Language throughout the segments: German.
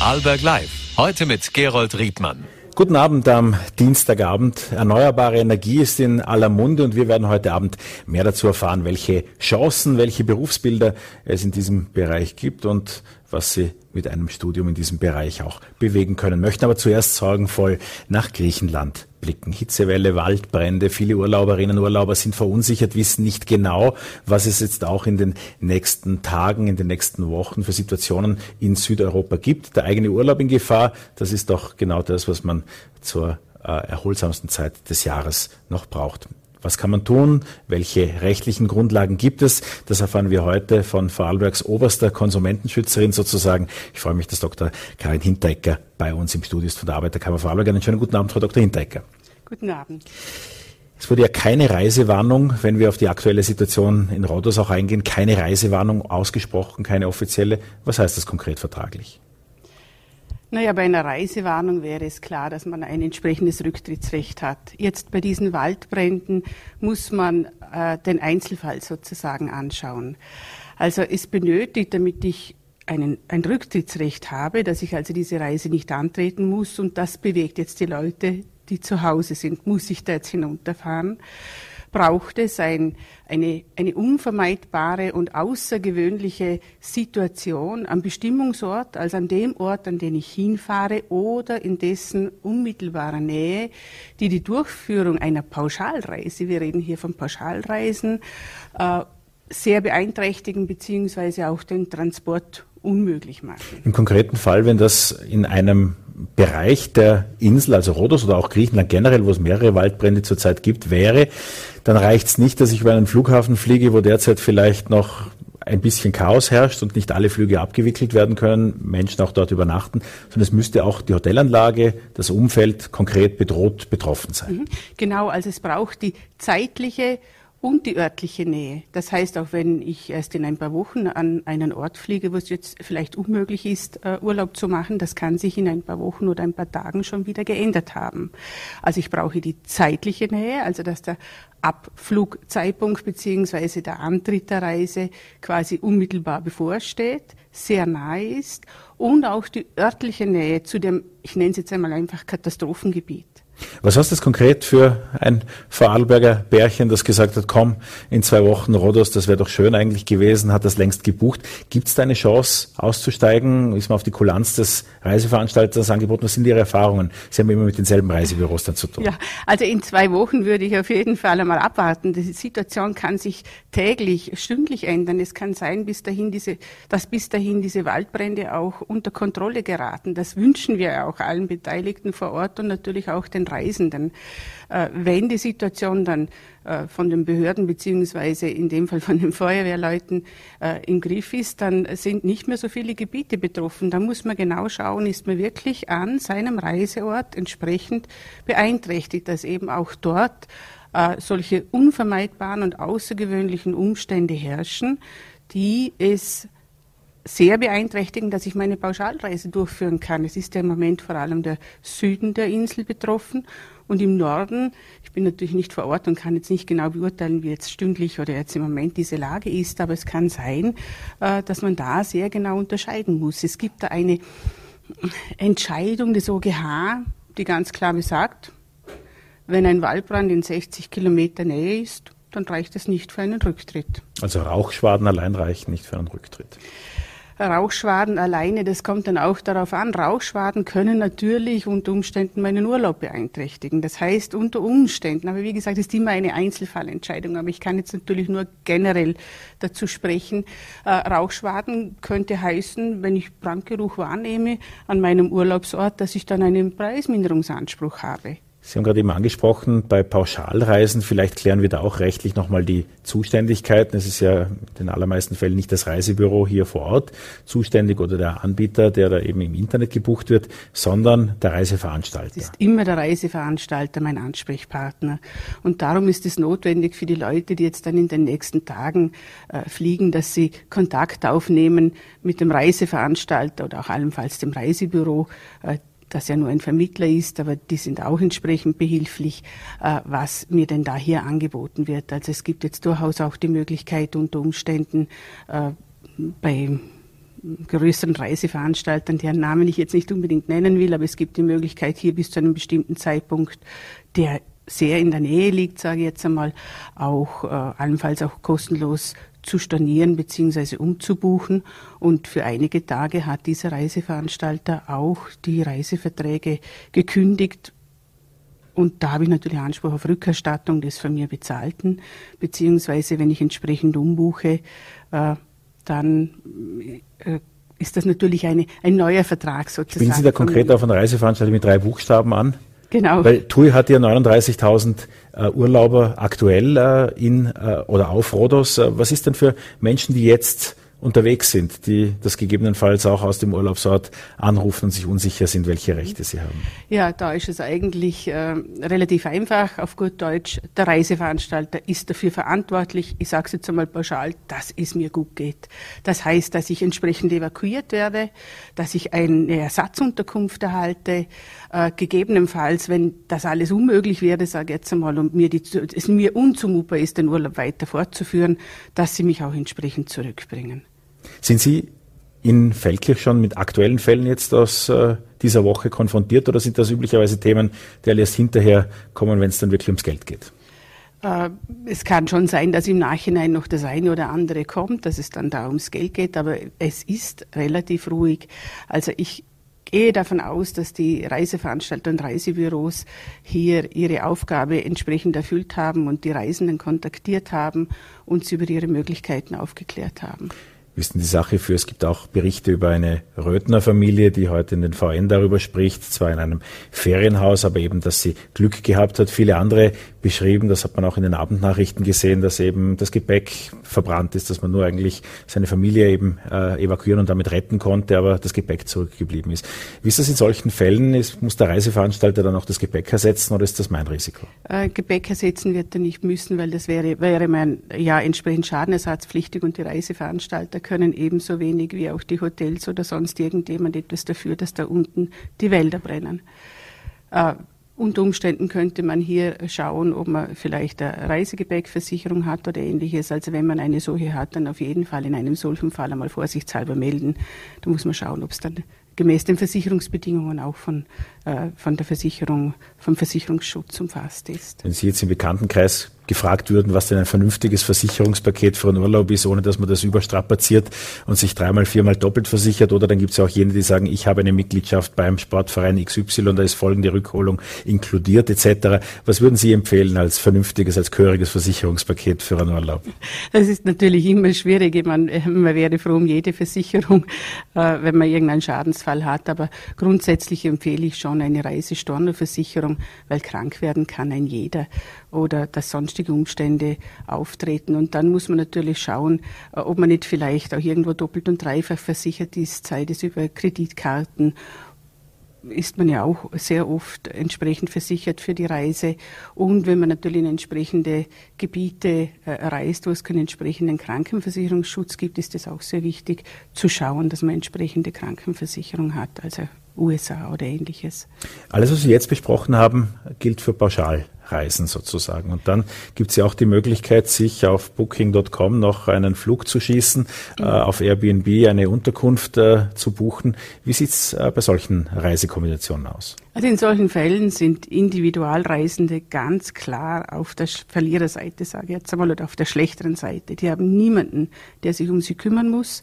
Vorarlberg Live. Heute mit Gerold Riedmann. Guten Abend am Dienstagabend. Erneuerbare Energie ist in aller Munde und wir werden heute Abend mehr dazu erfahren, welche Chancen, welche Berufsbilder es in diesem Bereich gibt und was Sie mit einem Studium in diesem Bereich auch bewegen können. Möchten aber zuerst sorgenvoll nach Griechenland blicken. Hitzewelle, Waldbrände, viele Urlauberinnen und Urlauber sind verunsichert, wissen nicht genau, was es jetzt auch in den nächsten Tagen, in den nächsten Wochen für Situationen in Südeuropa gibt. Der eigene Urlaub in Gefahr, das ist doch genau das, was man zur äh, erholsamsten Zeit des Jahres noch braucht. Was kann man tun? Welche rechtlichen Grundlagen gibt es? Das erfahren wir heute von Vorarlbergs oberster Konsumentenschützerin sozusagen. Ich freue mich, dass Dr. Karin Hinteregger bei uns im Studio ist von der Arbeiterkammer Vorarlberg. Einen schönen guten Abend, Frau Dr. Hinteregger. Guten Abend. Es wurde ja keine Reisewarnung, wenn wir auf die aktuelle Situation in Rhodos auch eingehen, keine Reisewarnung ausgesprochen, keine offizielle. Was heißt das konkret vertraglich? Naja, bei einer Reisewarnung wäre es klar, dass man ein entsprechendes Rücktrittsrecht hat. Jetzt bei diesen Waldbränden muss man äh, den Einzelfall sozusagen anschauen. Also es benötigt, damit ich einen, ein Rücktrittsrecht habe, dass ich also diese Reise nicht antreten muss und das bewegt jetzt die Leute, die zu Hause sind. Muss ich da jetzt hinunterfahren? Braucht es ein, eine, eine unvermeidbare und außergewöhnliche Situation am Bestimmungsort, also an dem Ort, an den ich hinfahre oder in dessen unmittelbarer Nähe, die die Durchführung einer Pauschalreise, wir reden hier von Pauschalreisen, äh, sehr beeinträchtigen beziehungsweise auch den Transport unmöglich machen. Im konkreten Fall, wenn das in einem Bereich der Insel, also Rhodos oder auch Griechenland generell, wo es mehrere Waldbrände zurzeit gibt, wäre, dann reicht es nicht, dass ich über einen Flughafen fliege, wo derzeit vielleicht noch ein bisschen Chaos herrscht und nicht alle Flüge abgewickelt werden können, Menschen auch dort übernachten, sondern es müsste auch die Hotelanlage, das Umfeld konkret bedroht betroffen sein. Mhm. Genau, also es braucht die zeitliche und die örtliche Nähe. Das heißt, auch wenn ich erst in ein paar Wochen an einen Ort fliege, wo es jetzt vielleicht unmöglich ist, äh, Urlaub zu machen, das kann sich in ein paar Wochen oder ein paar Tagen schon wieder geändert haben. Also ich brauche die zeitliche Nähe, also dass der Abflugzeitpunkt beziehungsweise der Antritt der Reise quasi unmittelbar bevorsteht, sehr nahe ist und auch die örtliche Nähe zu dem, ich nenne es jetzt einmal einfach Katastrophengebiet. Was heißt das konkret für ein Vorarlberger Bärchen, das gesagt hat, komm, in zwei Wochen Rhodos, das wäre doch schön eigentlich gewesen, hat das längst gebucht. Gibt es da eine Chance auszusteigen? Ist man auf die Kulanz des Reiseveranstalters angeboten? Was sind Ihre Erfahrungen? Sie haben immer mit denselben Reisebüros dann zu tun. Ja, also in zwei Wochen würde ich auf jeden Fall einmal abwarten. Die Situation kann sich täglich, stündlich ändern. Es kann sein, bis dahin diese, dass bis dahin diese Waldbrände auch unter Kontrolle geraten. Das wünschen wir auch allen Beteiligten vor Ort und natürlich auch den Reisenden. Äh, wenn die Situation dann äh, von den Behörden beziehungsweise in dem Fall von den Feuerwehrleuten äh, im Griff ist, dann sind nicht mehr so viele Gebiete betroffen. Da muss man genau schauen, ist man wirklich an seinem Reiseort entsprechend beeinträchtigt, dass eben auch dort solche unvermeidbaren und außergewöhnlichen Umstände herrschen, die es sehr beeinträchtigen, dass ich meine Pauschalreise durchführen kann. Es ist ja im Moment vor allem der Süden der Insel betroffen und im Norden, ich bin natürlich nicht vor Ort und kann jetzt nicht genau beurteilen, wie jetzt stündlich oder jetzt im Moment diese Lage ist, aber es kann sein, äh, dass man da sehr genau unterscheiden muss. Es gibt da eine Entscheidung des OGH, die ganz klar besagt, wenn ein Waldbrand in 60 Kilometer Nähe ist, dann reicht es nicht für einen Rücktritt. Also Rauchschwaden allein reichen nicht für einen Rücktritt. Rauchschwaden alleine, das kommt dann auch darauf an. Rauchschwaden können natürlich unter Umständen meinen Urlaub beeinträchtigen. Das heißt unter Umständen, aber wie gesagt, ist immer eine Einzelfallentscheidung. Aber ich kann jetzt natürlich nur generell dazu sprechen. Äh, Rauchschwaden könnte heißen, wenn ich Brandgeruch wahrnehme an meinem Urlaubsort, dass ich dann einen Preisminderungsanspruch habe. Sie haben gerade eben angesprochen, bei Pauschalreisen, vielleicht klären wir da auch rechtlich nochmal die Zuständigkeiten. Es ist ja in den allermeisten Fällen nicht das Reisebüro hier vor Ort zuständig oder der Anbieter, der da eben im Internet gebucht wird, sondern der Reiseveranstalter. Es ist immer der Reiseveranstalter mein Ansprechpartner. Und darum ist es notwendig für die Leute, die jetzt dann in den nächsten Tagen äh, fliegen, dass sie Kontakt aufnehmen mit dem Reiseveranstalter oder auch allenfalls dem Reisebüro, äh, das ja nur ein Vermittler ist, aber die sind auch entsprechend behilflich, äh, was mir denn da hier angeboten wird. Also es gibt jetzt durchaus auch die Möglichkeit unter Umständen äh, bei größeren Reiseveranstaltern, deren Namen ich jetzt nicht unbedingt nennen will, aber es gibt die Möglichkeit, hier bis zu einem bestimmten Zeitpunkt, der sehr in der Nähe liegt, sage ich jetzt einmal, auch äh, allenfalls auch kostenlos zu stornieren bzw. umzubuchen. Und für einige Tage hat dieser Reiseveranstalter auch die Reiseverträge gekündigt. Und da habe ich natürlich Anspruch auf Rückerstattung des von mir bezahlten, beziehungsweise wenn ich entsprechend umbuche, äh, dann äh, ist das natürlich eine, ein neuer Vertrag sozusagen. Spielen Sie da konkret auf einen Reiseveranstalter mit drei Buchstaben an? Genau. Weil TUI hat ja 39.000 äh, Urlauber aktuell äh, in äh, oder auf Rhodos. Äh, was ist denn für Menschen, die jetzt unterwegs sind, die das gegebenenfalls auch aus dem Urlaubsort anrufen und sich unsicher sind, welche Rechte sie haben? Ja, da ist es eigentlich äh, relativ einfach. Auf gut Deutsch, der Reiseveranstalter ist dafür verantwortlich. Ich sage es jetzt einmal pauschal, dass es mir gut geht. Das heißt, dass ich entsprechend evakuiert werde, dass ich eine Ersatzunterkunft erhalte, äh, gegebenenfalls, wenn das alles unmöglich wäre, sage ich jetzt einmal, und mir die, es mir unzumutbar ist, den Urlaub weiter fortzuführen, dass sie mich auch entsprechend zurückbringen. Sind Sie in Feldkirch schon mit aktuellen Fällen jetzt aus äh, dieser Woche konfrontiert oder sind das üblicherweise Themen, die erst hinterher kommen, wenn es dann wirklich ums Geld geht? Äh, es kann schon sein, dass im Nachhinein noch das eine oder andere kommt, dass es dann da ums Geld geht, aber es ist relativ ruhig. Also ich gehe davon aus, dass die Reiseveranstalter und Reisebüros hier ihre Aufgabe entsprechend erfüllt haben und die Reisenden kontaktiert haben und sie über ihre Möglichkeiten aufgeklärt haben wissen die Sache für. Es gibt auch Berichte über eine Röthner Familie, die heute in den VN darüber spricht, zwar in einem Ferienhaus, aber eben, dass sie Glück gehabt hat. Viele andere beschrieben, das hat man auch in den Abendnachrichten gesehen, dass eben das Gepäck verbrannt ist, dass man nur eigentlich seine Familie eben äh, evakuieren und damit retten konnte, aber das Gepäck zurückgeblieben ist. Wie ist das in solchen Fällen? Ist, muss der Reiseveranstalter dann auch das Gepäck ersetzen oder ist das mein Risiko? Äh, Gepäck ersetzen wird er nicht müssen, weil das wäre, wäre mein, ja, entsprechend schadenersatzpflichtig und die Reiseveranstalter können ebenso wenig wie auch die Hotels oder sonst irgendjemand etwas dafür, dass da unten die Wälder brennen. Äh, unter Umständen könnte man hier schauen, ob man vielleicht eine Reisegepäckversicherung hat oder ähnliches. Also wenn man eine solche hat, dann auf jeden Fall in einem solchen Fall einmal vorsichtshalber melden. Da muss man schauen, ob es dann gemäß den Versicherungsbedingungen auch von, äh, von der Versicherung, vom Versicherungsschutz umfasst ist. Wenn Sie jetzt im Bekanntenkreis gefragt würden, was denn ein vernünftiges Versicherungspaket für einen Urlaub ist, ohne dass man das überstrapaziert und sich dreimal, viermal doppelt versichert. Oder dann gibt es ja auch jene, die sagen, ich habe eine Mitgliedschaft beim Sportverein XY, da ist folgende Rückholung inkludiert etc. Was würden Sie empfehlen als vernünftiges, als gehöriges Versicherungspaket für einen Urlaub? Das ist natürlich immer schwierig. Man, man wäre froh um jede Versicherung, äh, wenn man irgendeinen Schadensfall hat. Aber grundsätzlich empfehle ich schon eine Reisestornoversicherung, weil krank werden kann ein jeder oder dass sonstige Umstände auftreten. Und dann muss man natürlich schauen, äh, ob man nicht vielleicht auch irgendwo doppelt und dreifach versichert ist, sei es über Kreditkarten ist man ja auch sehr oft entsprechend versichert für die Reise. Und wenn man natürlich in entsprechende Gebiete äh, reist, wo es keinen entsprechenden Krankenversicherungsschutz gibt, ist es auch sehr wichtig zu schauen, dass man entsprechende Krankenversicherung hat, also USA oder ähnliches. Alles, was wir jetzt besprochen haben, gilt für pauschal. Reisen sozusagen. Und dann gibt es ja auch die Möglichkeit, sich auf Booking.com noch einen Flug zu schießen, mhm. äh, auf Airbnb eine Unterkunft äh, zu buchen. Wie sieht's äh, bei solchen Reisekombinationen aus? Also in solchen Fällen sind Individualreisende ganz klar auf der Verliererseite, sage ich jetzt einmal, oder auf der schlechteren Seite. Die haben niemanden, der sich um sie kümmern muss.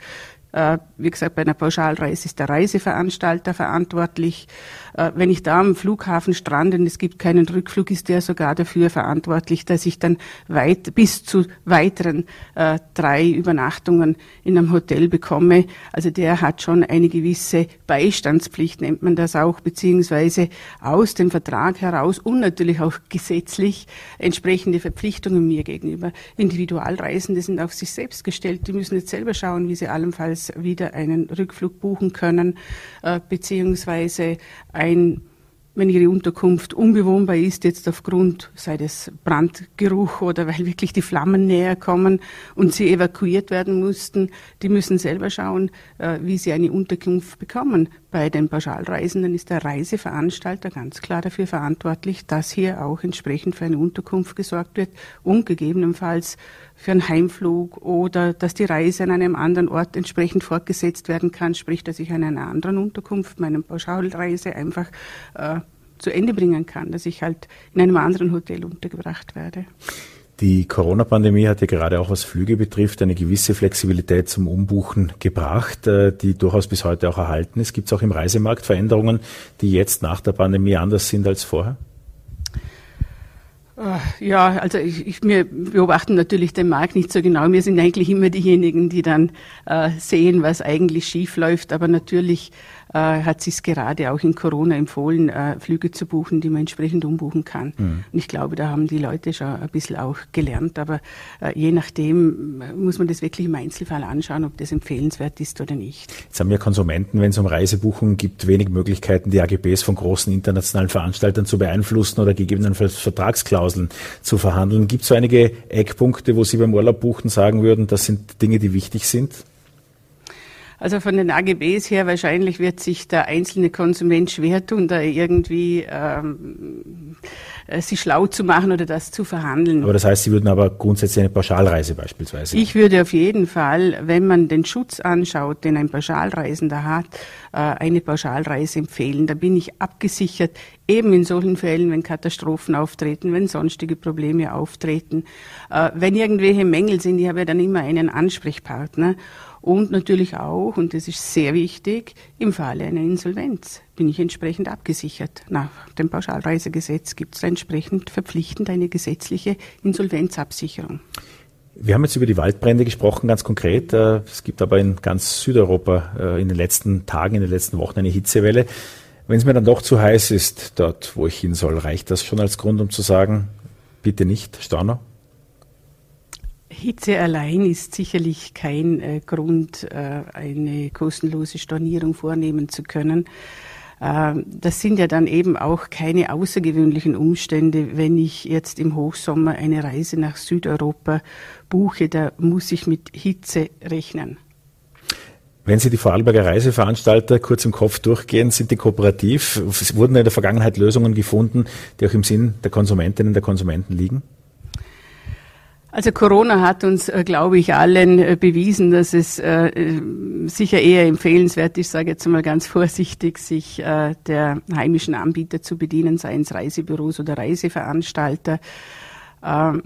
Äh, wie gesagt, bei einer Pauschalreise ist der Reiseveranstalter verantwortlich. Äh, wenn ich da am Flughafen strande und es gibt keinen Rückflug, ist der sogar dafür verantwortlich, dass ich dann weit, bis zu weiteren äh, drei Übernachtungen in einem Hotel bekomme. Also der hat schon eine gewisse Beistandspflicht, nennt man das auch, beziehungsweise aus dem Vertrag heraus und natürlich auch gesetzlich entsprechende Verpflichtungen mir gegenüber. Individualreisende sind auf sich selbst gestellt. Die müssen jetzt selber schauen, wie sie allenfalls wieder einen Rückflug buchen können, äh, beziehungsweise ein wenn ihre Unterkunft unbewohnbar ist, jetzt aufgrund, sei das Brandgeruch oder weil wirklich die Flammen näher kommen und sie evakuiert werden mussten, die müssen selber schauen, äh, wie sie eine Unterkunft bekommen. Bei den Pauschalreisenden ist der Reiseveranstalter ganz klar dafür verantwortlich, dass hier auch entsprechend für eine Unterkunft gesorgt wird und gegebenenfalls für einen Heimflug oder dass die Reise an einem anderen Ort entsprechend fortgesetzt werden kann, sprich, dass ich an einer anderen Unterkunft meine Pauschalreise einfach äh, zu Ende bringen kann, dass ich halt in einem anderen Hotel untergebracht werde. Die Corona-Pandemie hat ja gerade auch was Flüge betrifft eine gewisse Flexibilität zum Umbuchen gebracht, äh, die durchaus bis heute auch erhalten ist. Gibt es auch im Reisemarkt Veränderungen, die jetzt nach der Pandemie anders sind als vorher? Äh, ja, also ich, ich, wir beobachten natürlich den Markt nicht so genau. Wir sind eigentlich immer diejenigen, die dann äh, sehen, was eigentlich schief läuft. Aber natürlich äh, hat sich gerade auch in Corona empfohlen, äh, Flüge zu buchen, die man entsprechend umbuchen kann. Mhm. Und ich glaube, da haben die Leute schon ein bisschen auch gelernt. Aber äh, je nachdem äh, muss man das wirklich im Einzelfall anschauen, ob das empfehlenswert ist oder nicht. Jetzt haben wir Konsumenten, wenn es um Reisebuchungen gibt, wenig Möglichkeiten, die AGBs von großen internationalen Veranstaltern zu beeinflussen oder gegebenenfalls Vertragsklauseln zu verhandeln. Gibt es so einige Eckpunkte, wo Sie beim Urlaub buchen sagen würden, das sind Dinge, die wichtig sind? Also von den AGBs her wahrscheinlich wird sich der einzelne Konsument schwer tun, da irgendwie ähm, äh, sich schlau zu machen oder das zu verhandeln. Aber das heißt, Sie würden aber grundsätzlich eine Pauschalreise beispielsweise? Ich würde auf jeden Fall, wenn man den Schutz anschaut, den ein Pauschalreisender hat, eine Pauschalreise empfehlen. Da bin ich abgesichert, eben in solchen Fällen, wenn Katastrophen auftreten, wenn sonstige Probleme auftreten, äh, wenn irgendwelche Mängel sind, ich habe ja dann immer einen Ansprechpartner. Und natürlich auch, und das ist sehr wichtig, im Falle einer Insolvenz bin ich entsprechend abgesichert. Nach dem Pauschalreisegesetz gibt es entsprechend verpflichtend eine gesetzliche Insolvenzabsicherung. Wir haben jetzt über die Waldbrände gesprochen, ganz konkret. Äh, es gibt aber in ganz Südeuropa äh, in den letzten Tagen, in den letzten Wochen eine Hitzewelle. Wenn es mir dann doch zu heiß ist, dort, wo ich hin soll, reicht das schon als Grund, um zu sagen, bitte nicht, Stauner? Hitze allein ist sicherlich kein äh, Grund, eine kostenlose Stornierung vornehmen zu können. Äh, das sind ja dann eben auch keine außergewöhnlichen Umstände. Wenn ich jetzt im Hochsommer eine Reise nach Südeuropa buche, da muss ich mit Hitze rechnen. Wenn Sie die Vorarlberger Reiseveranstalter kurz im Kopf durchgehen, sind die kooperativ? Es wurden in der Vergangenheit Lösungen gefunden, die auch im Sinn der Konsumentinnen und der Konsumenten liegen? Also Corona hat uns, äh, glaube ich, allen äh, bewiesen, dass es äh, sicher eher empfehlenswert ist, sage jetzt mal ganz vorsichtig, sich der heimischen Anbieter zu bedienen, seien es Reisebüros oder Reiseveranstalter. Ähm,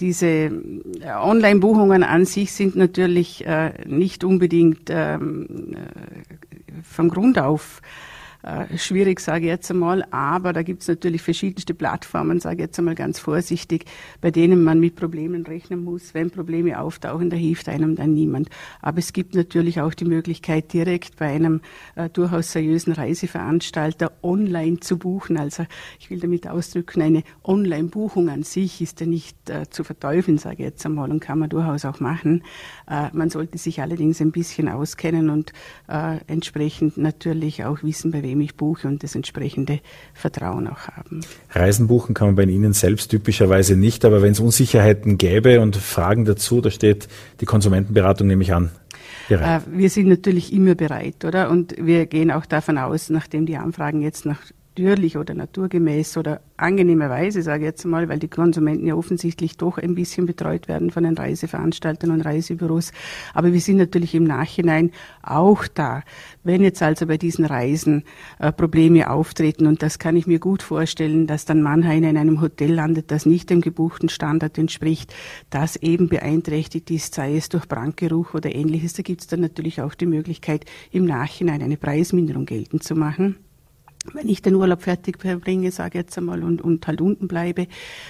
diese Online-Buchungen an sich sind natürlich nicht unbedingt ähm, von Grund auf äh, schwierig, sage ich jetzt einmal, aber da gibt es natürlich verschiedenste Plattformen, sage ich jetzt einmal ganz vorsichtig, bei denen man mit Problemen rechnen muss. Wenn Probleme auftauchen, da hilft einem dann niemand. Aber es gibt natürlich auch die Möglichkeit, direkt bei einem äh, durchaus seriösen Reiseveranstalter online zu buchen. Also ich will damit ausdrücken, eine Online-Buchung an sich ist ja nicht äh, zu verteufeln, sage ich jetzt einmal, und kann man durchaus auch machen. Äh, man sollte sich allerdings ein bisschen auskennen und äh, entsprechend natürlich auch wissen, bei wem ich buche und das entsprechende Vertrauen auch haben. Reisen buchen kann man bei Ihnen selbst typischerweise nicht, aber wenn es Unsicherheiten gäbe und Fragen dazu, da steht die Konsumentenberatung nämlich an. Bereit. Äh, wir sind natürlich immer bereit, oder? Und wir gehen auch davon aus, nachdem die Anfragen jetzt nach natürlich oder naturgemäß oder angenehmerweise, sage ich jetzt mal, weil die Konsumenten ja offensichtlich doch ein bisschen betreut werden von den Reiseveranstaltern und Reisebüros. Aber wir sind natürlich im Nachhinein auch da. Wenn jetzt also bei diesen Reisen äh, Probleme auftreten, und das kann ich mir gut vorstellen, dass dann Mannheim in einem Hotel landet, das nicht dem gebuchten Standard entspricht, das eben beeinträchtigt ist, sei es durch Brandgeruch oder ähnliches, da gibt es dann natürlich auch die Möglichkeit, im Nachhinein eine Preisminderung geltend zu machen wenn ich den Urlaub fertig verbringe, sage jetzt einmal, und, und halt unten bleibe.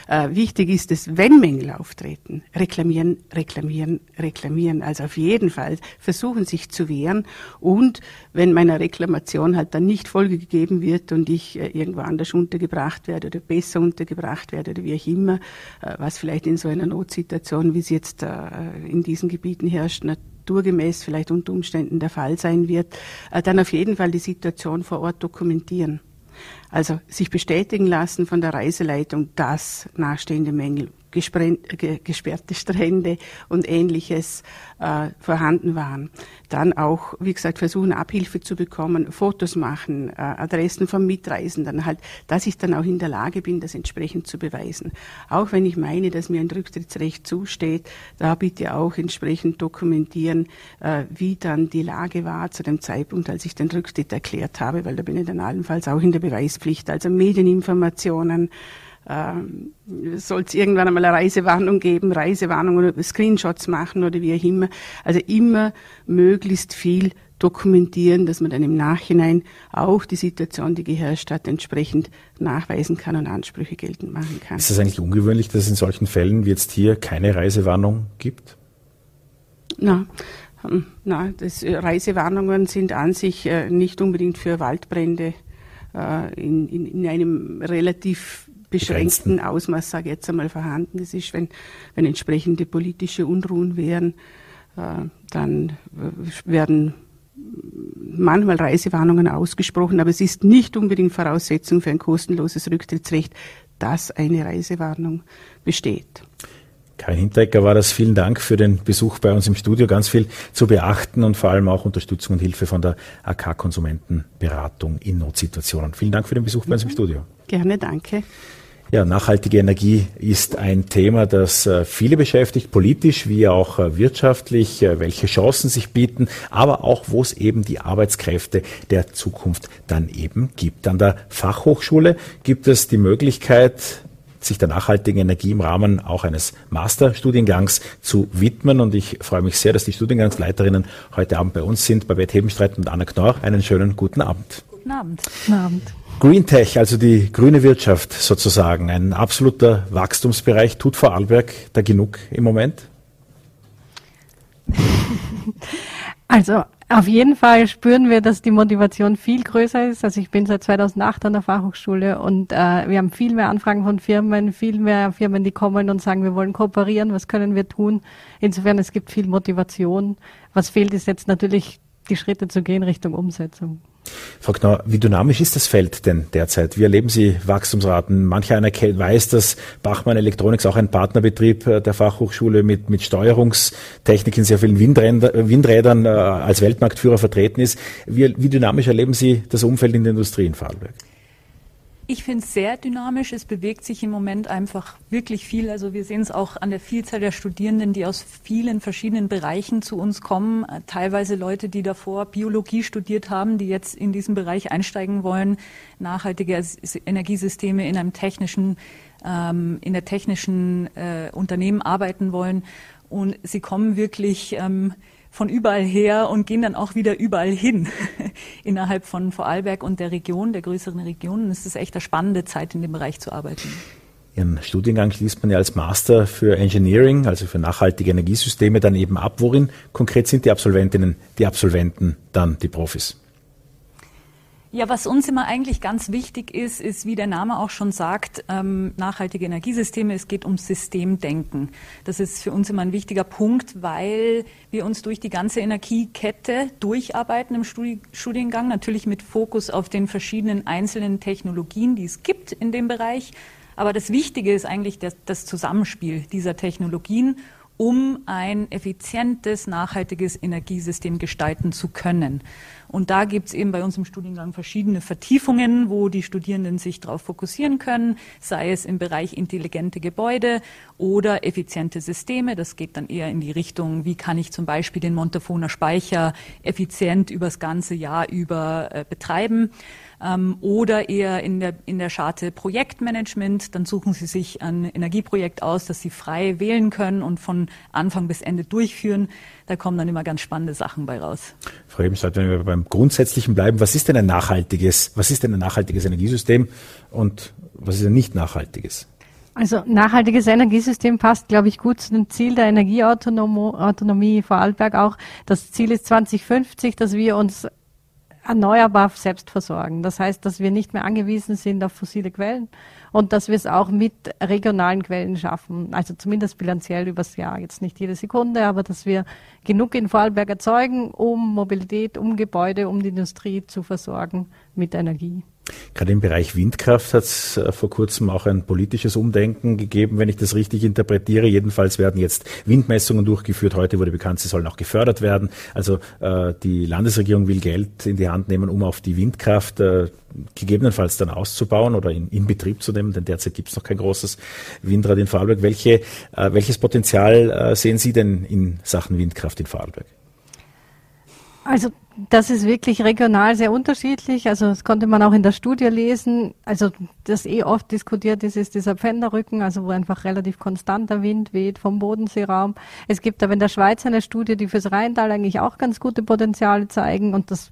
Äh, wichtig ist es, wenn Mängel auftreten, reklamieren, reklamieren, reklamieren. Also auf jeden Fall versuchen, sich zu wehren. Und wenn meiner Reklamation halt dann nicht Folge gegeben wird und ich äh, irgendwo anders untergebracht werde oder besser untergebracht werde oder wie auch immer, äh, was vielleicht in so einer Notsituation, wie es jetzt äh, in diesen Gebieten herrscht, naturgemäß vielleicht unter Umständen der Fall sein wird, äh, dann auf jeden Fall die Situation vor Ort dokumentieren. Also sich bestätigen lassen von der Reiseleitung, dass nachstehende Mängel gesperrte Strände und ähnliches äh, vorhanden waren. Dann auch, wie gesagt, versuchen Abhilfe zu bekommen, Fotos machen, äh, Adressen von Mitreisenden, halt, dass ich dann auch in der Lage bin, das entsprechend zu beweisen. Auch wenn ich meine, dass mir ein Rücktrittsrecht zusteht, da bitte auch entsprechend dokumentieren, äh, wie dann die Lage war zu dem Zeitpunkt, als ich den Rücktritt erklärt habe, weil da bin ich dann allenfalls auch in der Beweispflicht. Also Medieninformationen, ähm, soll es irgendwann einmal eine Reisewarnung geben, Reisewarnung oder Screenshots machen oder wie auch immer. Also immer möglichst viel dokumentieren, dass man dann im Nachhinein auch die Situation, die geherrscht hat, entsprechend nachweisen kann und Ansprüche geltend machen kann. Ist es eigentlich ungewöhnlich, dass es in solchen Fällen wie jetzt hier keine Reisewarnung gibt? Na, hm, na, das, äh, Reisewarnungen sind an sich äh, nicht unbedingt für Waldbrände äh, in, in, in einem relativ beschränkten Ausmaß, sage ich jetzt einmal, vorhanden. Ist, wenn, wenn entsprechende politische Unruhen wären, äh, dann werden manchmal Reisewarnungen ausgesprochen, aber es ist nicht unbedingt Voraussetzung für ein kostenloses Rücktrittsrecht, dass eine Reisewarnung besteht. Karin Hinteregger war das. Vielen Dank für den Besuch bei uns im Studio. Ganz viel zu beachten und vor allem auch Unterstützung und Hilfe von der AK Konsumentenberatung in Notsituationen. Vielen Dank für den Besuch bei uns im Studio. Gerne, danke. Ja, nachhaltige Energie ist ein Thema, das äh, viele beschäftigt, politisch wie auch äh, wirtschaftlich, äh, welche Chancen sich bieten, aber auch, wo es eben die Arbeitskräfte der Zukunft dann eben gibt. An der Fachhochschule gibt es die Möglichkeit, sich der nachhaltigen Energie im Rahmen auch eines Masterstudiengangs zu widmen. Und ich freue mich sehr, dass die Studiengangsleiterinnen heute Abend bei uns sind, Babette Hebenstreit und Anna Knorr. Einen schönen guten Abend. Guten Abend. Guten Abend. Green Tech, also die grüne Wirtschaft sozusagen, ein absoluter Wachstumsbereich. Tut Vorarlberg da genug im Moment? Also auf jeden Fall spüren wir, dass die Motivation viel größer ist. Also ich bin seit 2008 an der Fachhochschule und äh, wir haben viel mehr Anfragen von Firmen, viel mehr Firmen, die kommen und sagen, wir wollen kooperieren, was können wir tun. Insofern, es gibt viel Motivation. Was fehlt, ist jetzt natürlich die Schritte zu gehen Richtung Umsetzung. Frau Knau, wie dynamisch ist das Feld denn derzeit? Wie erleben Sie Wachstumsraten? Mancher einer weiß, dass Bachmann Electronics auch ein Partnerbetrieb äh, der Fachhochschule mit, mit Steuerungstechnik in sehr vielen Windrädern, Windrädern äh, als Weltmarktführer vertreten ist. Wie, wie dynamisch erleben Sie das Umfeld in der Industrie in Vorarlberg? Ich finde es sehr dynamisch. Es bewegt sich im Moment einfach wirklich viel. Also wir sehen es auch an der Vielzahl der Studierenden, die aus vielen verschiedenen Bereichen zu uns kommen. Teilweise Leute, die davor Biologie studiert haben, die jetzt in diesen Bereich einsteigen wollen, nachhaltige Energiesysteme in einem technischen, ähm, in der technischen äh, Unternehmen arbeiten wollen. Und sie kommen wirklich ähm, von überall her und gehen dann auch wieder überall hin innerhalb von Vorarlberg und der Region, der größeren Regionen. Es ist echt eine spannende Zeit, in dem Bereich zu arbeiten. Ihren Studiengang schließt man ja als Master für Engineering, also für nachhaltige Energiesysteme, dann eben ab. Worin konkret sind die Absolventinnen, die Absolventen dann die Profis? Ja, was uns immer eigentlich ganz wichtig ist, ist, wie der Name auch schon sagt, ähm, nachhaltige Energiesysteme. Es geht ums Systemdenken. Das ist für uns immer ein wichtiger Punkt, weil wir uns durch die ganze Energiekette durcharbeiten im Studi Studiengang, natürlich mit Fokus auf den verschiedenen einzelnen Technologien, die es gibt in dem Bereich. Aber das Wichtige ist eigentlich das, das Zusammenspiel dieser Technologien um ein effizientes, nachhaltiges Energiesystem gestalten zu können. Und da gibt es eben bei uns im Studiengang verschiedene Vertiefungen, wo die Studierenden sich darauf fokussieren können, sei es im Bereich intelligente Gebäude oder effiziente Systeme. Das geht dann eher in die Richtung, wie kann ich zum Beispiel den Montafoner Speicher effizient übers ganze Jahr über äh, betreiben ähm, oder eher in der, in der Scharte Projektmanagement. Dann suchen Sie sich ein Energieprojekt aus, das Sie frei wählen können und von Anfang bis Ende durchführen. Da kommen dann immer ganz spannende Sachen bei raus. Frau Ebenstadt, wenn wir beim Grundsätzlichen bleiben, was ist denn ein nachhaltiges, was ist denn ein nachhaltiges Energiesystem und was ist ein nicht nachhaltiges? Also nachhaltiges Energiesystem passt, glaube ich, gut zu dem Ziel der Energieautonomie Vorarlberg auch. Das Ziel ist 2050, dass wir uns erneuerbar selbst versorgen. Das heißt, dass wir nicht mehr angewiesen sind auf fossile Quellen und dass wir es auch mit regionalen Quellen schaffen. Also zumindest bilanziell übers Jahr. Jetzt nicht jede Sekunde, aber dass wir genug in Vorarlberg erzeugen, um Mobilität, um Gebäude, um die Industrie zu versorgen mit Energie. Gerade im Bereich Windkraft hat es äh, vor kurzem auch ein politisches Umdenken gegeben, wenn ich das richtig interpretiere. Jedenfalls werden jetzt Windmessungen durchgeführt. Heute wurde bekannt, sie sollen auch gefördert werden. Also äh, die Landesregierung will Geld in die Hand nehmen, um auf die Windkraft äh, gegebenenfalls dann auszubauen oder in, in Betrieb zu nehmen, denn derzeit gibt es noch kein großes Windrad in Vorarlberg. Welche, äh, welches Potenzial äh, sehen Sie denn in Sachen Windkraft in Vorarlberg? Also das ist wirklich regional sehr unterschiedlich. Also das konnte man auch in der Studie lesen. Also das eh oft diskutiert ist, ist dieser Pfänderrücken, also wo einfach relativ konstanter Wind weht vom Bodenseeraum. Es gibt aber in der Schweiz eine Studie, die fürs Rheintal eigentlich auch ganz gute Potenziale zeigen und das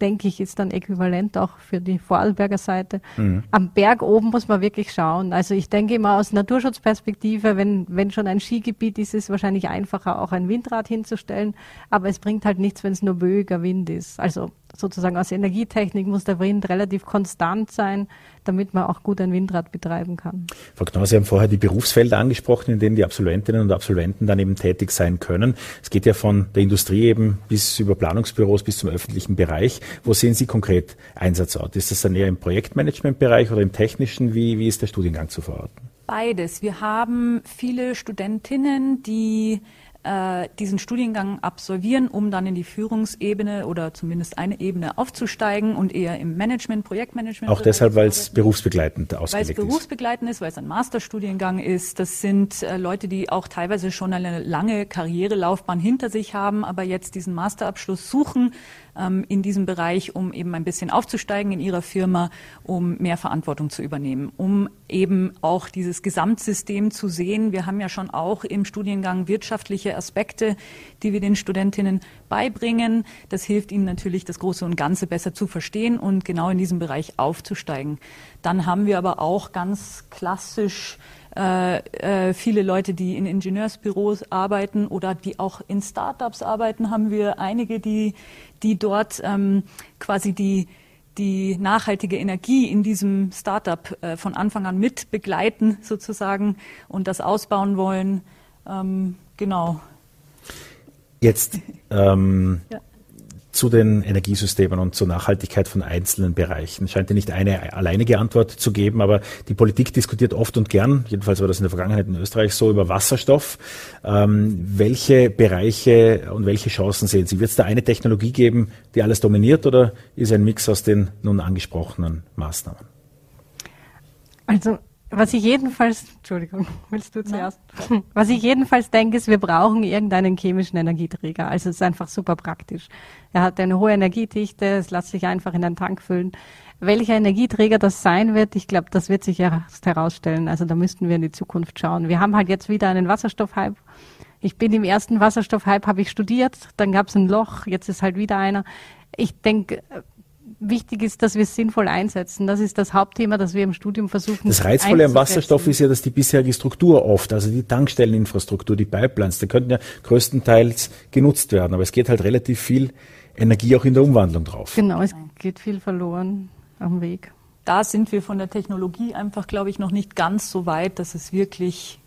denke ich, ist dann äquivalent auch für die Vorarlberger Seite. Mhm. Am Berg oben muss man wirklich schauen. Also ich denke immer aus Naturschutzperspektive, wenn, wenn schon ein Skigebiet ist, ist es wahrscheinlich einfacher, auch ein Windrad hinzustellen. Aber es bringt halt nichts, wenn es nur böiger Wind ist. Also sozusagen aus Energietechnik muss der Wind relativ konstant sein, damit man auch gut ein Windrad betreiben kann. Frau Knau, Sie haben vorher die Berufsfelder angesprochen, in denen die Absolventinnen und Absolventen dann eben tätig sein können. Es geht ja von der Industrie eben bis über Planungsbüros bis zum öffentlichen Bereich. Wo sehen Sie konkret Einsatzort? Ist das dann eher im Projektmanagementbereich oder im technischen? Wie, wie ist der Studiengang zu verorten? Beides. Wir haben viele Studentinnen, die äh, diesen Studiengang absolvieren, um dann in die Führungsebene oder zumindest eine Ebene aufzusteigen und eher im Management, Projektmanagement. Auch deshalb, weil es berufsbegleitend ausgelegt ist. Weil es berufsbegleitend ist, weil es ein Masterstudiengang ist. Das sind äh, Leute, die auch teilweise schon eine lange Karrierelaufbahn hinter sich haben, aber jetzt diesen Masterabschluss suchen, ähm, in diesem Bereich, um eben ein bisschen aufzusteigen in ihrer Firma, um mehr Verantwortung zu übernehmen, um eben auch dieses Gesamtsystem zu sehen. Wir haben ja schon auch im Studiengang wirtschaftliche Aspekte, die wir den Studentinnen beibringen. Das hilft ihnen natürlich, das Große und Ganze besser zu verstehen und genau in diesem Bereich aufzusteigen. Dann haben wir aber auch ganz klassisch äh, äh, viele Leute, die in Ingenieursbüros arbeiten oder die auch in Startups arbeiten, haben wir einige, die, die dort ähm, quasi die, die nachhaltige Energie in diesem Startup äh, von Anfang an mit begleiten sozusagen und das ausbauen wollen. Ähm, genau. Jetzt ähm, ja zu den Energiesystemen und zur Nachhaltigkeit von einzelnen Bereichen. Es scheint ja nicht eine alleinige Antwort zu geben, aber die Politik diskutiert oft und gern, jedenfalls war das in der Vergangenheit in Österreich so, über Wasserstoff. Ähm, welche Bereiche und welche Chancen sehen Sie? Wird es da eine Technologie geben, die alles dominiert oder ist ein Mix aus den nun angesprochenen Maßnahmen? Also was ich jedenfalls, Entschuldigung, willst du zuerst? Nein. Was ich jedenfalls denke, ist, wir brauchen irgendeinen chemischen Energieträger. Also es ist einfach super praktisch. Er hat eine hohe Energiedichte, es lässt sich einfach in den Tank füllen. Welcher Energieträger das sein wird, ich glaube, das wird sich erst herausstellen. Also da müssten wir in die Zukunft schauen. Wir haben halt jetzt wieder einen Wasserstoffhype. Ich bin im ersten Wasserstoffhype, habe ich studiert, dann gab es ein Loch, jetzt ist halt wieder einer. Ich denke, wichtig ist, dass wir es sinnvoll einsetzen. Das ist das Hauptthema, das wir im Studium versuchen. Das Reizvolle am Wasserstoff ist ja, dass die bisherige Struktur oft, also die Tankstelleninfrastruktur, die Pipelines, die könnten ja größtenteils genutzt werden. Aber es geht halt relativ viel Energie auch in der Umwandlung drauf. Genau, es geht viel verloren am Weg. Da sind wir von der Technologie einfach, glaube ich, noch nicht ganz so weit, dass es wirklich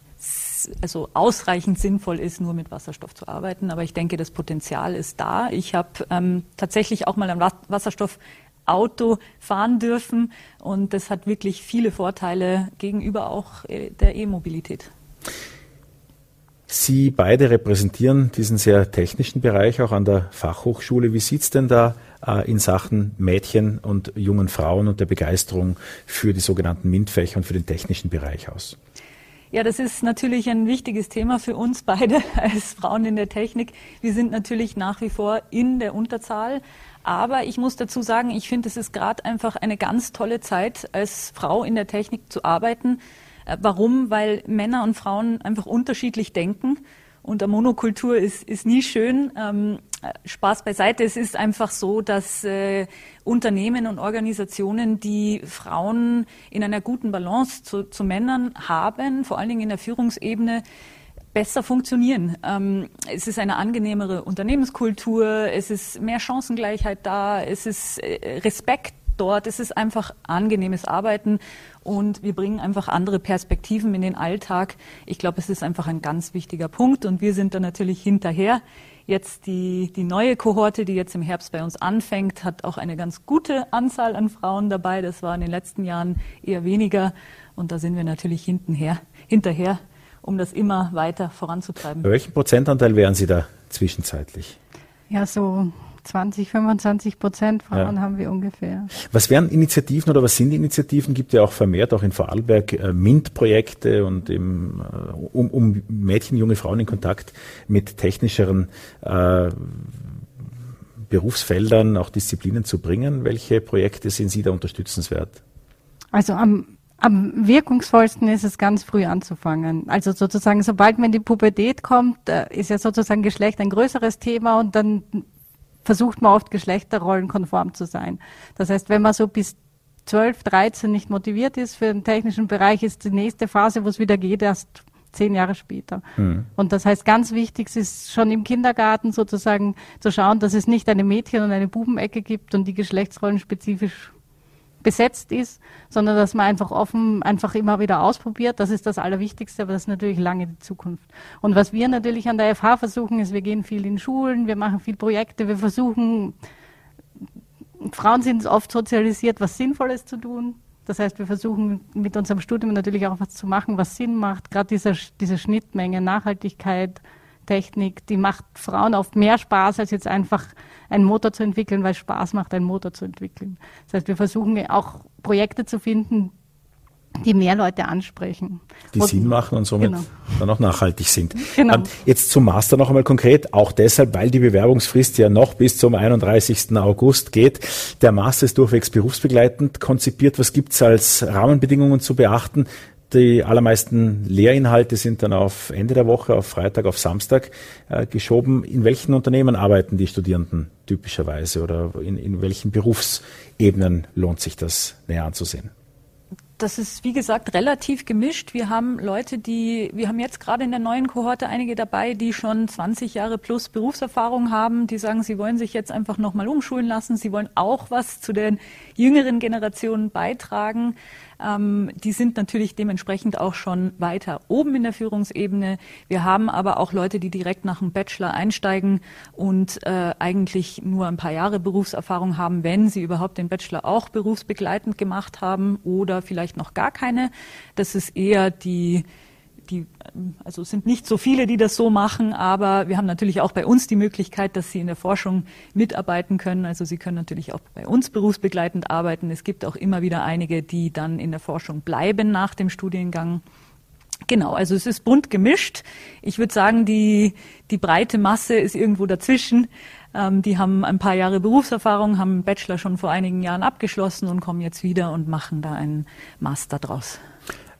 also ausreichend sinnvoll ist, nur mit Wasserstoff zu arbeiten. Aber ich denke, das Potenzial ist da. Ich habe ähm, tatsächlich auch mal ein Wasserstoffauto fahren dürfen und das hat wirklich viele Vorteile gegenüber auch äh, der E-Mobilität. Sie beide repräsentieren diesen sehr technischen Bereich auch an der Fachhochschule. Wie sieht es denn da äh, in Sachen Mädchen und jungen Frauen und der Begeisterung für die sogenannten MINT-Fächer und für den technischen Bereich aus? Ja, das ist natürlich ein wichtiges Thema für uns beide als Frauen in der Technik. Wir sind natürlich nach wie vor in der Unterzahl. Aber ich muss dazu sagen, ich finde, es ist gerade einfach eine ganz tolle Zeit, als Frau in der Technik zu arbeiten. Äh, warum? Weil Männer und Frauen einfach unterschiedlich denken. Und der Monokultur ist, ist nie schön. Ähm, Spaß beiseite. Es ist einfach so, dass äh, Unternehmen und Organisationen, die Frauen in einer guten Balance zu, zu Männern haben, vor allen Dingen in der Führungsebene, besser funktionieren. Ähm, es ist eine angenehmere Unternehmenskultur, es ist mehr Chancengleichheit da, es ist äh, Respekt dort. Es ist einfach angenehmes Arbeiten und wir bringen einfach andere Perspektiven in den Alltag. Ich glaube, es ist einfach ein ganz wichtiger Punkt und wir sind da natürlich hinterher. Jetzt die, die neue Kohorte, die jetzt im Herbst bei uns anfängt, hat auch eine ganz gute Anzahl an Frauen dabei. Das war in den letzten Jahren eher weniger. Und da sind wir natürlich hintenher, hinterher, um das immer weiter voranzutreiben. Bei welchem Prozentanteil wären Sie da zwischenzeitlich? Ja, so 20, 25 Prozent Frauen ja. haben wir ungefähr. Was wären Initiativen oder was sind Initiativen? Gibt ja auch vermehrt auch in Vorarlberg äh, MINT-Projekte und im, äh, um, um Mädchen, junge Frauen in Kontakt mit technischeren äh, Berufsfeldern, auch Disziplinen zu bringen. Welche Projekte sind Sie da unterstützenswert? Also am am wirkungsvollsten ist es ganz früh anzufangen. Also sozusagen, sobald man in die Pubertät kommt, äh, ist ja sozusagen Geschlecht ein größeres Thema und dann versucht man oft geschlechterrollenkonform zu sein. Das heißt, wenn man so bis 12, 13 nicht motiviert ist für den technischen Bereich, ist die nächste Phase, wo es wieder geht, erst zehn Jahre später. Mhm. Und das heißt, ganz wichtig ist schon im Kindergarten sozusagen zu schauen, dass es nicht eine Mädchen- und eine Bubenecke gibt und die Geschlechtsrollen spezifisch besetzt ist, sondern dass man einfach offen, einfach immer wieder ausprobiert. Das ist das Allerwichtigste, aber das ist natürlich lange die Zukunft. Und was wir natürlich an der FH versuchen, ist, wir gehen viel in Schulen, wir machen viel Projekte, wir versuchen, Frauen sind oft sozialisiert, was Sinnvolles zu tun. Das heißt, wir versuchen mit unserem Studium natürlich auch was zu machen, was Sinn macht. Gerade dieser, diese Schnittmenge, Nachhaltigkeit, Technik, die macht Frauen oft mehr Spaß, als jetzt einfach einen Motor zu entwickeln, weil es Spaß macht, einen Motor zu entwickeln. Das heißt, wir versuchen auch Projekte zu finden, die mehr Leute ansprechen. Die und, Sinn machen und somit genau. dann auch nachhaltig sind. Genau. Ähm, jetzt zum Master noch einmal konkret, auch deshalb, weil die Bewerbungsfrist ja noch bis zum 31. August geht. Der Master ist durchwegs berufsbegleitend konzipiert. Was gibt es als Rahmenbedingungen zu beachten? Die allermeisten Lehrinhalte sind dann auf Ende der Woche, auf Freitag, auf Samstag äh, geschoben. In welchen Unternehmen arbeiten die Studierenden typischerweise oder in, in welchen Berufsebenen lohnt sich das näher anzusehen? das ist, wie gesagt, relativ gemischt. Wir haben Leute, die, wir haben jetzt gerade in der neuen Kohorte einige dabei, die schon 20 Jahre plus Berufserfahrung haben, die sagen, sie wollen sich jetzt einfach nochmal umschulen lassen. Sie wollen auch was zu den jüngeren Generationen beitragen. Ähm, die sind natürlich dementsprechend auch schon weiter oben in der Führungsebene. Wir haben aber auch Leute, die direkt nach dem Bachelor einsteigen und äh, eigentlich nur ein paar Jahre Berufserfahrung haben, wenn sie überhaupt den Bachelor auch berufsbegleitend gemacht haben oder vielleicht noch gar keine. Das ist eher die die, also sind nicht so viele, die das so machen, aber wir haben natürlich auch bei uns die Möglichkeit, dass sie in der Forschung mitarbeiten können. Also sie können natürlich auch bei uns berufsbegleitend arbeiten. Es gibt auch immer wieder einige, die dann in der Forschung bleiben nach dem Studiengang. Genau, also es ist bunt gemischt. Ich würde sagen, die, die breite Masse ist irgendwo dazwischen. Ähm, die haben ein paar Jahre Berufserfahrung, haben einen Bachelor schon vor einigen Jahren abgeschlossen und kommen jetzt wieder und machen da einen Master draus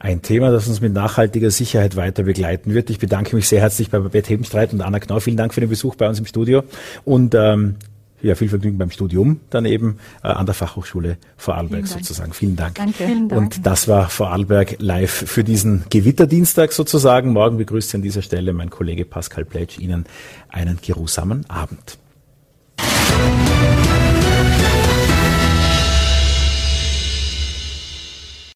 ein Thema, das uns mit nachhaltiger Sicherheit weiter begleiten wird. Ich bedanke mich sehr herzlich bei Babette Hebenstreit und Anna Knau. Vielen Dank für den Besuch bei uns im Studio und ähm, ja, viel Vergnügen beim Studium, dann eben äh, an der Fachhochschule Vorarlberg Vielen sozusagen. Vielen Dank. Danke. Vielen Dank. Und das war Vorarlberg live für diesen Gewitterdienstag sozusagen. Morgen begrüßt Sie an dieser Stelle mein Kollege Pascal Pletsch Ihnen einen geruhsamen Abend.